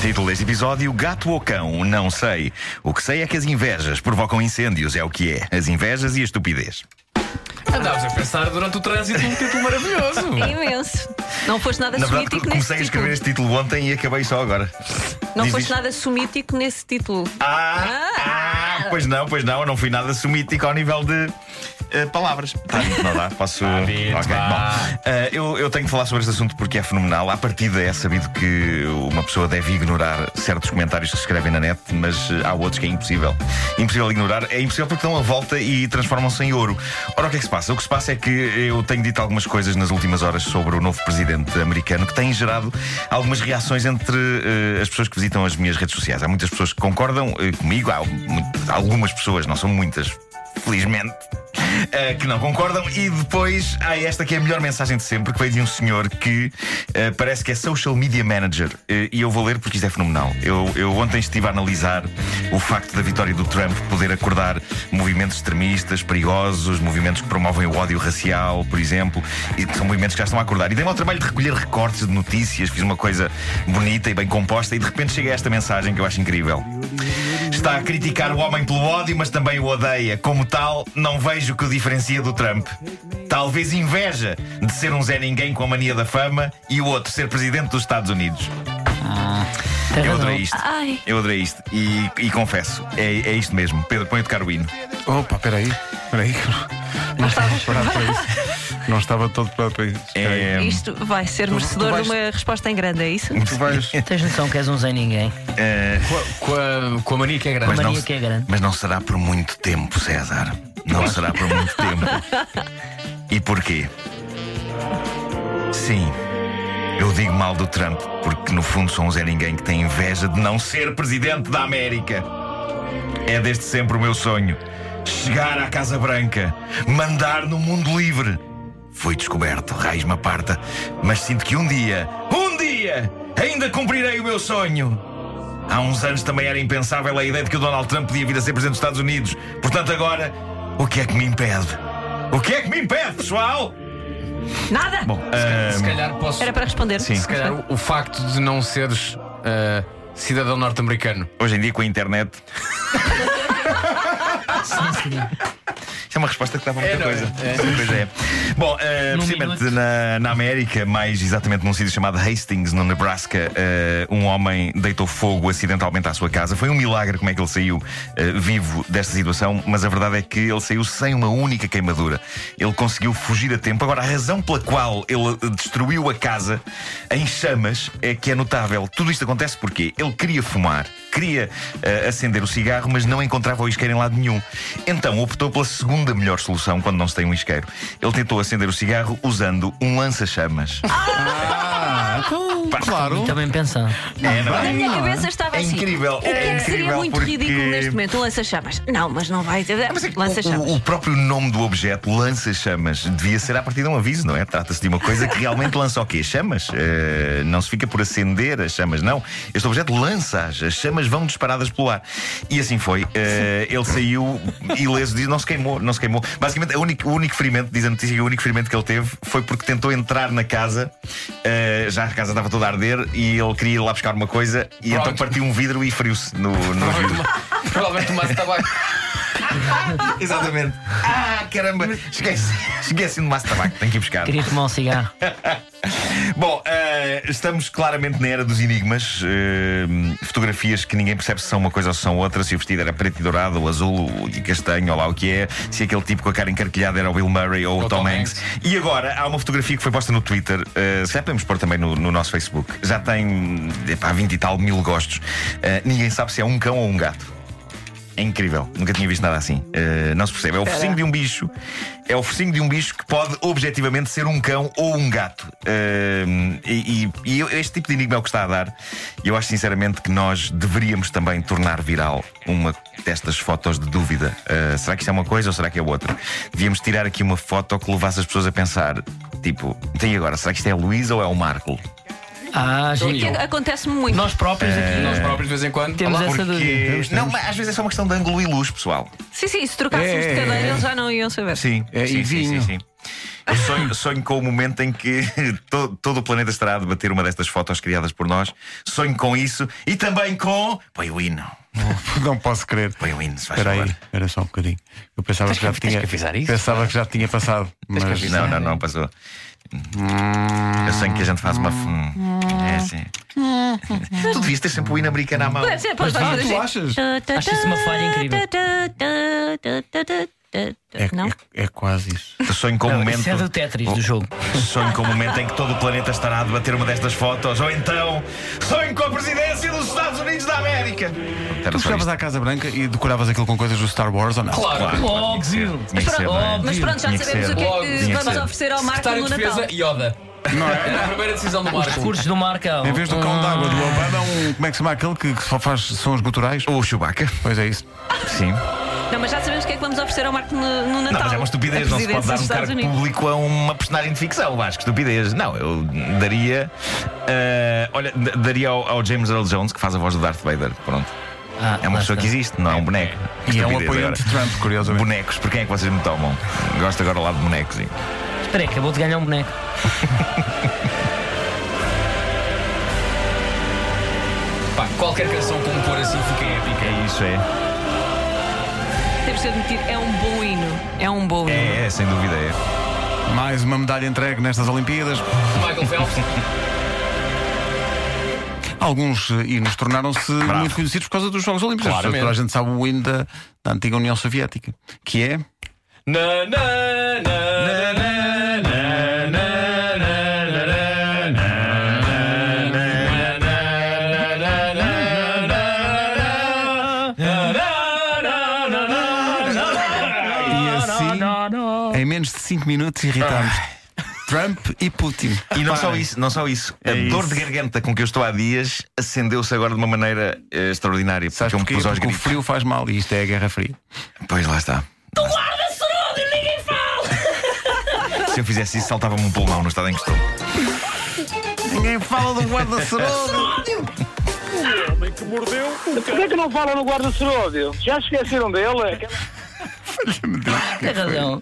Título deste episódio: Gato ou cão? Não sei. O que sei é que as invejas provocam incêndios, é o que é. As invejas e a estupidez. Andámos a pensar durante o trânsito um título maravilhoso. Imenso. Não foste nada Na verdade, sumítico comecei a nesse escrever título. este título ontem e acabei só agora. Não Diz foste isto. nada sumítico nesse título. Ah, ah, pois não, pois não, eu não fui nada sumítico ao nível de eh, palavras. Tá, não dá, posso. Vitor, Ok, vá. bom. Eh, eu, eu tenho que falar sobre este assunto porque é fenomenal. À partida é sabido que uma pessoa deve ignorar certos comentários que se escrevem na net, mas eh, há outros que é impossível. Impossível ignorar. É impossível porque dão a volta e transformam-se em ouro. Ora, o que é que se passa? O que se passa é que eu tenho dito algumas coisas nas últimas horas sobre o novo presidente americano que têm gerado algumas reações entre eh, as pessoas que visitam as minhas redes sociais. Há muitas pessoas que concordam comigo, há muito- algumas pessoas, não são muitas, felizmente. eh, que não concordam, e depois há esta que é a melhor mensagem de sempre, que veio de um senhor que eh, parece que é social media manager. Eh, e eu vou ler porque isto é fenomenal. Eu, eu ontem estive a analisar o facto da vitória do Trump poder acordar movimentos extremistas, perigosos, movimentos que promovem o ódio racial, por exemplo, e que são movimentos que já estão a acordar. E dei-me ao trabalho de recolher recortes de notícias, fiz uma coisa bonita e bem composta, e de repente chega esta mensagem que eu acho incrível. Está a criticar o homem pelo ódio, mas também o odeia. Como tal, não vejo o que o diferencia do Trump. Talvez inveja de ser um Zé Ninguém com a mania da fama e o outro ser presidente dos Estados Unidos. Eu adorei isto. Ai. Eu adorei isto. E, e confesso, é, é isto mesmo. Pedro, põe o tocar o hino. Opa, peraí, peraí. Não estava preparado para isso. Não estava todo para isso. É, Isto vai ser tu merecedor vais- de uma resposta em grande, é isso? Tu vais. Tens noção que és um Zé Ninguém. é, Com a, com a- com a mania que é grande. mas, não, mania que é grande. mas não será por muito tempo, César. Não será por muito tempo. E porquê? Sim, eu digo mal do Trump porque no fundo sou um Zé Ninguém que tem inveja de não ser presidente da América. É desde sempre o meu sonho. Chegar à Casa Branca, mandar no mundo livre. Foi descoberto, raiz me aparta, mas sinto que um dia, um dia, ainda cumprirei o meu sonho. Há uns anos também era impensável a ideia de que o Donald Trump podia vir a ser presidente dos Estados Unidos. Portanto, agora, o que é que me impede? O que é que me impede, pessoal? Nada! Bom, Se ahm, calhar posso. Era para responder. Sim. Se calhar o, o facto de não seres ah, cidadão norte-americano. hoje em dia com a internet. Isso é uma resposta que dá para muita É, é? coisa. É. Muita coisa é. Bom, uh, precisamente na, na América, mais exatamente num sítio chamado Hastings, no Nebraska, eh, um homem deitou fogo acidentalmente à sua casa. Foi um milagre como é que ele saiu eh, vivo desta situação, mas a verdade é que ele saiu sem uma única queimadura. Ele conseguiu fugir a tempo. Agora, a razão pela qual ele destruiu a casa em chamas é que é notável. Tudo isto acontece porque ele queria fumar, queria acender o cigarro, mas não encontrava o isqueiro em lado nenhum. Então optou pela segunda melhor solução quando não se tem um isqueiro. Ele tentou acender o cigarro usando um lança-chamas. Ah, então, claro. Muito bem pensado. É, não Na é? minha cabeça estava É assim. incrível, O que é é que seria incrível muito porque- ridículo neste momento? Um lança-chamas. Não, mas não vai. Mas é que Lança-chamas. o, o próprio nome do objeto, lança-chamas, devia ser a partir de um aviso, não é? Trata-se de uma coisa que realmente lança o quê? Chamas. Eh, não se fica por acender as chamas, não. Este objeto lança-as. As chamas vão disparadas pelo ar. E assim foi. Eh, ele saiu ileso, diz, não se queimou, não se queimou. Basicamente, a único- o único ferimento, diz a notícia que o único ferimento que ele teve foi porque tentou entrar na casa, eh, já a casa estava toda a arder e ele queria ir lá buscar uma coisa e Pronto. então partiu um vidro e feriu-se no, no vidro. Provavelmente o maço de tabaco. Exatamente. Ah, caramba! Esquece, esquece de massa de tabaco, tenho que ir buscar. Queria fumar um cigarro. Bom, eh, estamos claramente na era dos enigmas. eh, fotografias que ninguém percebe se são uma coisa ou se são outra. Se o vestido era preto e dourado, ou azul e castanho, ou lá o que é. Se aquele tipo com a cara encarquilhada era o Bill Murray ou o Ou Tom, Tom Hanks. E agora há uma fotografia que foi posta no Twitter. eh, se já podemos pôr também no, no nosso Facebook. Já tem epá, 20 e tal mil gostos. Eh, ninguém sabe se é um cão ou um gato. É incrível, nunca tinha visto nada assim. Uh, não se percebe. É o focinho de um bicho. É o focinho de um bicho que pode objetivamente ser um cão ou um gato. Uh, e, e- e este tipo de enigma é o que está a dar. E eu acho sinceramente que nós deveríamos também tornar viral uma destas fotos de dúvida. Uh, será que isto é uma coisa ou será que é outra? Devíamos tirar aqui uma foto que levasse as pessoas a pensar: tipo, tem agora, será que isto é a Luísa ou é o Marco? Ah, É que gente. acontece-me muito. Nós próprios aqui. Nós próprios, de vez em quando. Temos Olá. essa Porque. dúvida. Temos, Não, mas às vezes é só uma questão de ângulo e luz, pessoal. Sim, sim, se trocássemos É, de cadeira, é. eles já não iam saber. Sim, É, sim, e sim, vinho. sim, sim. Eu sonho, sonho com o momento em que to- todo o planeta estará a debater uma destas fotos criadas por nós. Sonho com isso e também com. Põe o hino. Não posso crer. Põe o hino, se faz Espera aí, espera só um bocadinho. Eu pensava que já que- tens tinha. que Pensava que já tinha passado. Mas Não, não, não, passou. Eu sonho que a gente faz uma. hum, É assim. Tu devias ter sempre o hino americano à mão. Ser, pode Ah, fazer tu assim. achas? Acho isso uma falha incrível. É, Não? é, é quase isso. Sonho com o Não, momento. isso é do Tetris do jogo. Sonho com o momento em que todo o planeta estará a debater uma destas fotos. Ou então, sonho com a presidência dos Estados Unidos da América. Era Tu chegavas à Casa Branca e decoravas aquilo com coisas do Star Wars ou não? Claro. Claro, Óbvio. Não é? Mas pronto, já sabemos o que é que vamos oferecer ao Marco no Natal. Defesa, Yoda. Era a primeira decisão do Marco. Cursos do Marcão. Em vez do cão d'água do Obama, um, como é que se chama aquele que só faz sons guturais? O Chewbacca. Pois é isso. Sim. Não, mas já sabemos o que é que vamos oferecer ao Marco no, no Natal. Não, mas é uma estupidez. Não se pode dar um cargo Unidos. público a uma personagem de ficção. Vasco, estupidez. Não, eu daria. eh, olha, daria ao, ao James Earl Jones, que faz a voz do Darth Vader. Pronto. Ah, É uma pessoa que existe, não é um boneco. E é um apoiante de. Trump, curiosamente. Bonecos, por quem é que vocês me tomam? Gosto agora lá de bonecos. sim. Espera aí, acabou de ganhar um boneco. Pá, qualquer canção com cor assim fica épica. É isso, é. Temos que admitir, é um bom hino. É um bom hino. É, é, sem dúvida é. Mais uma medalha entregue nestas Olimpíadas. Michael Phelps. Alguns eh, hinos tornaram-se muito conhecidos por causa dos Jogos Olímpicos. Claramente. Toda a gente sabe o hino da, da antiga União Soviética, que é. Na, na, na, em menos de 5 minutos, irritámos Trump e Putin. E não só isso, não só isso. É a dor isso. de garganta com que eu estou há dias acendeu-se agora de uma maneira eh, extraordinária. Sabes porque eu me porquê? pus aos Porque o gritos. frio faz mal e isto é a Guerra Fria. Pois lá está. Tu guarda-se ninguém fala! Se eu fizesse isso, saltava-me um pulmão no estado em que estou. Ninguém fala do guarda-serolho. Porquê que não falam no guarda-seródio? Já esqueceram dele? Tem razão.